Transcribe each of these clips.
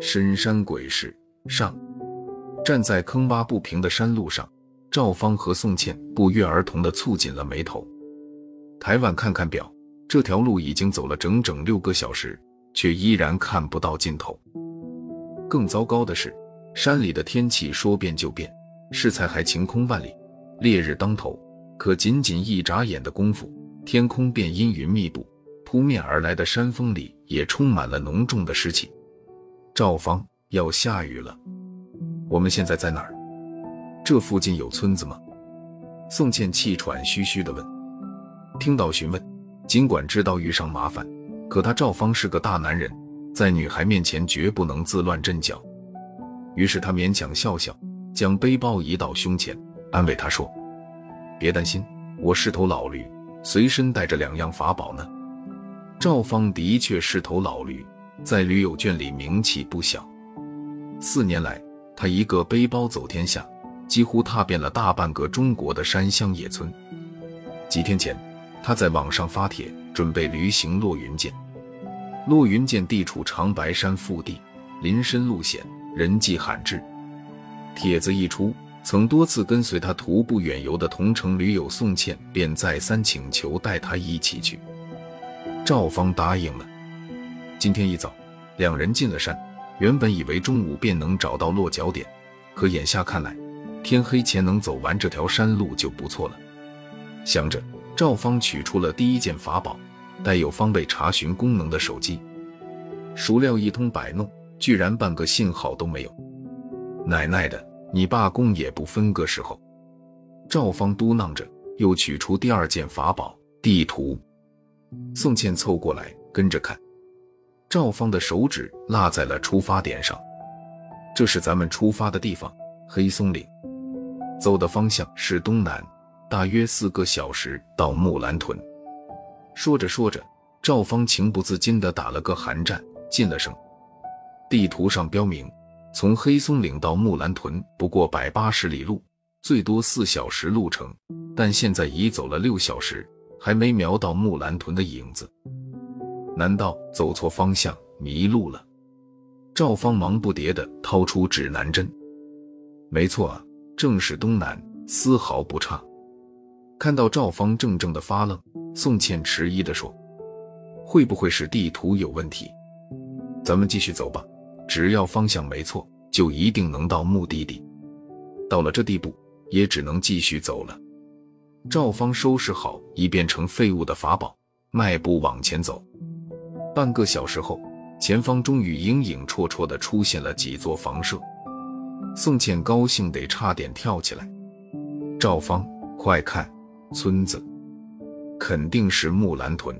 深山鬼市上，站在坑洼不平的山路上，赵芳和宋茜不约而同地蹙紧了眉头。抬腕看看表，这条路已经走了整整六个小时，却依然看不到尽头。更糟糕的是，山里的天气说变就变，适才还晴空万里，烈日当头，可仅仅一眨眼的功夫，天空便阴云密布，扑面而来的山风里也充满了浓重的湿气。赵芳，要下雨了，我们现在在哪儿？这附近有村子吗？宋茜气喘吁吁地问。听到询问，尽管知道遇上麻烦，可他赵芳是个大男人，在女孩面前绝不能自乱阵脚。于是他勉强笑笑，将背包移到胸前，安慰她说：“别担心，我是头老驴，随身带着两样法宝呢。”赵芳的确是头老驴。在驴友圈里名气不小。四年来，他一个背包走天下，几乎踏遍了大半个中国的山乡野村。几天前，他在网上发帖，准备旅行落云涧。落云涧地处长白山腹地，林深路险，人迹罕至。帖子一出，曾多次跟随他徒步远游的同城驴友宋茜便再三请求带他一起去。赵芳答应了。今天一早，两人进了山。原本以为中午便能找到落脚点，可眼下看来，天黑前能走完这条山路就不错了。想着，赵芳取出了第一件法宝——带有方位查询功能的手机。孰料一通摆弄，居然半个信号都没有。奶奶的，你罢工也不分个时候！赵芳嘟囔着，又取出第二件法宝——地图。宋茜凑过来跟着看。赵芳的手指落在了出发点上，这是咱们出发的地方——黑松岭，走的方向是东南，大约四个小时到木兰屯。说着说着，赵芳情不自禁地打了个寒战，进了声。地图上标明，从黑松岭到木兰屯不过百八十里路，最多四小时路程，但现在已走了六小时，还没瞄到木兰屯的影子。难道走错方向迷路了？赵芳忙不迭地掏出指南针。没错啊，正是东南，丝毫不差。看到赵芳怔怔的发愣，宋茜迟疑地说：“会不会是地图有问题？咱们继续走吧，只要方向没错，就一定能到目的地。到了这地步，也只能继续走了。”赵芳收拾好已变成废物的法宝，迈步往前走。半个小时后，前方终于影影绰绰地出现了几座房舍。宋茜高兴得差点跳起来。赵芳，快看，村子，肯定是木兰屯。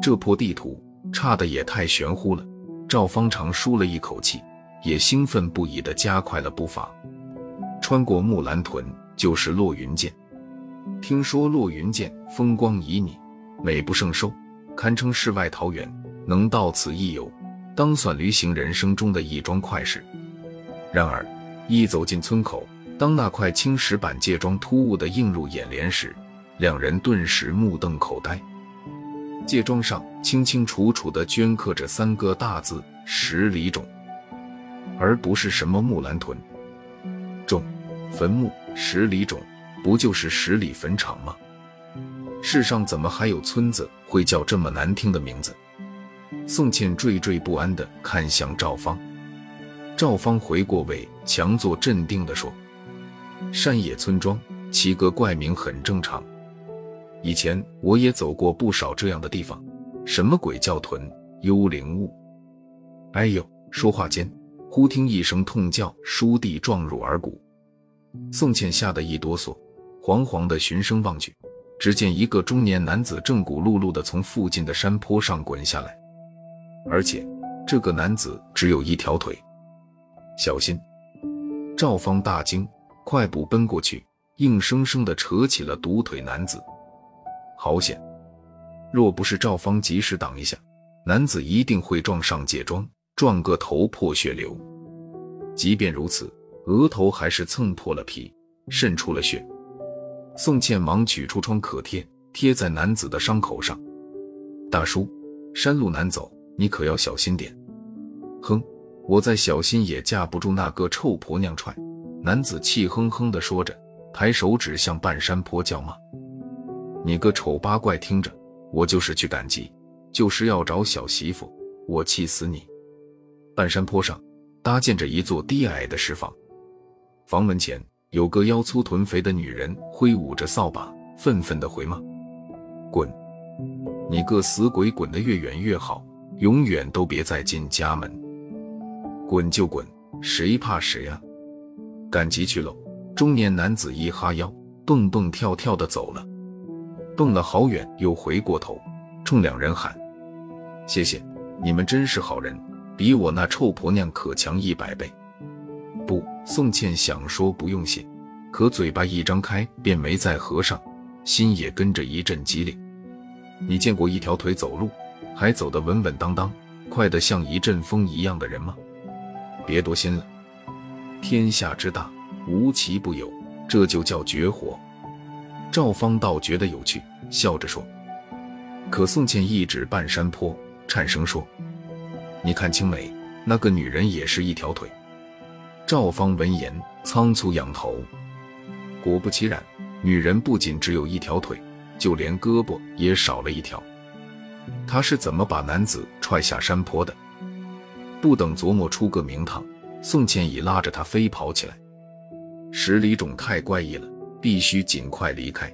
这破地图差的也太玄乎了。赵芳长舒了一口气，也兴奋不已地加快了步伐。穿过木兰屯就是落云涧。听说落云涧风光旖旎，美不胜收。堪称世外桃源，能到此一游，当算旅行人生中的一桩快事。然而，一走进村口，当那块青石板界桩突兀地映入眼帘时，两人顿时目瞪口呆。界桩上清清楚楚地镌刻着三个大字“十里冢”，而不是什么木兰屯。冢，坟墓，十里冢，不就是十里坟场吗？世上怎么还有村子会叫这么难听的名字？宋茜惴惴不安地看向赵芳，赵芳回过味，强作镇定地说：“山野村庄起个怪名很正常，以前我也走过不少这样的地方。什么鬼叫屯、幽灵物？哎呦！”说话间，忽听一声痛叫，倏地撞入耳骨。宋茜吓得一哆嗦，惶惶地循声望去。只见一个中年男子正骨碌碌地从附近的山坡上滚下来，而且这个男子只有一条腿。小心！赵芳大惊，快步奔过去，硬生生地扯起了独腿男子。好险！若不是赵芳及时挡一下，男子一定会撞上界桩，撞个头破血流。即便如此，额头还是蹭破了皮，渗出了血。宋茜忙取出创可贴，贴在男子的伤口上。大叔，山路难走，你可要小心点。”哼，我再小心也架不住那个臭婆娘踹。男子气哼哼地说着，抬手指向半山坡叫骂：“你个丑八怪，听着，我就是去赶集，就是要找小媳妇，我气死你！”半山坡上搭建着一座低矮的石房，房门前有个腰粗臀肥的女人挥舞着扫把，愤愤地回骂：“滚！你个死鬼，滚得越远越好，永远都别再进家门。”滚就滚，谁怕谁呀？赶集去喽！中年男子一哈腰，蹦蹦跳跳的走了，蹦了好远，又回过头，冲两人喊：“谢谢，你们真是好人，比我那臭婆娘可强一百倍。”不，宋茜想说不用谢，可嘴巴一张开便没再合上，心也跟着一阵激灵。你见过一条腿走路还走得稳稳当当、快得像一阵风一样的人吗？别多心了，天下之大，无奇不有，这就叫绝活。赵方倒觉得有趣，笑着说。可宋茜一指半山坡，颤声说：“你看清没，那个女人也是一条腿。”赵方闻言仓促仰头，果不其然，女人不仅只有一条腿，就连胳膊也少了一条。她是怎么把男子踹下山坡的？不等琢磨出个名堂，宋茜已拉着他飞跑起来。十里冢太怪异了，必须尽快离开。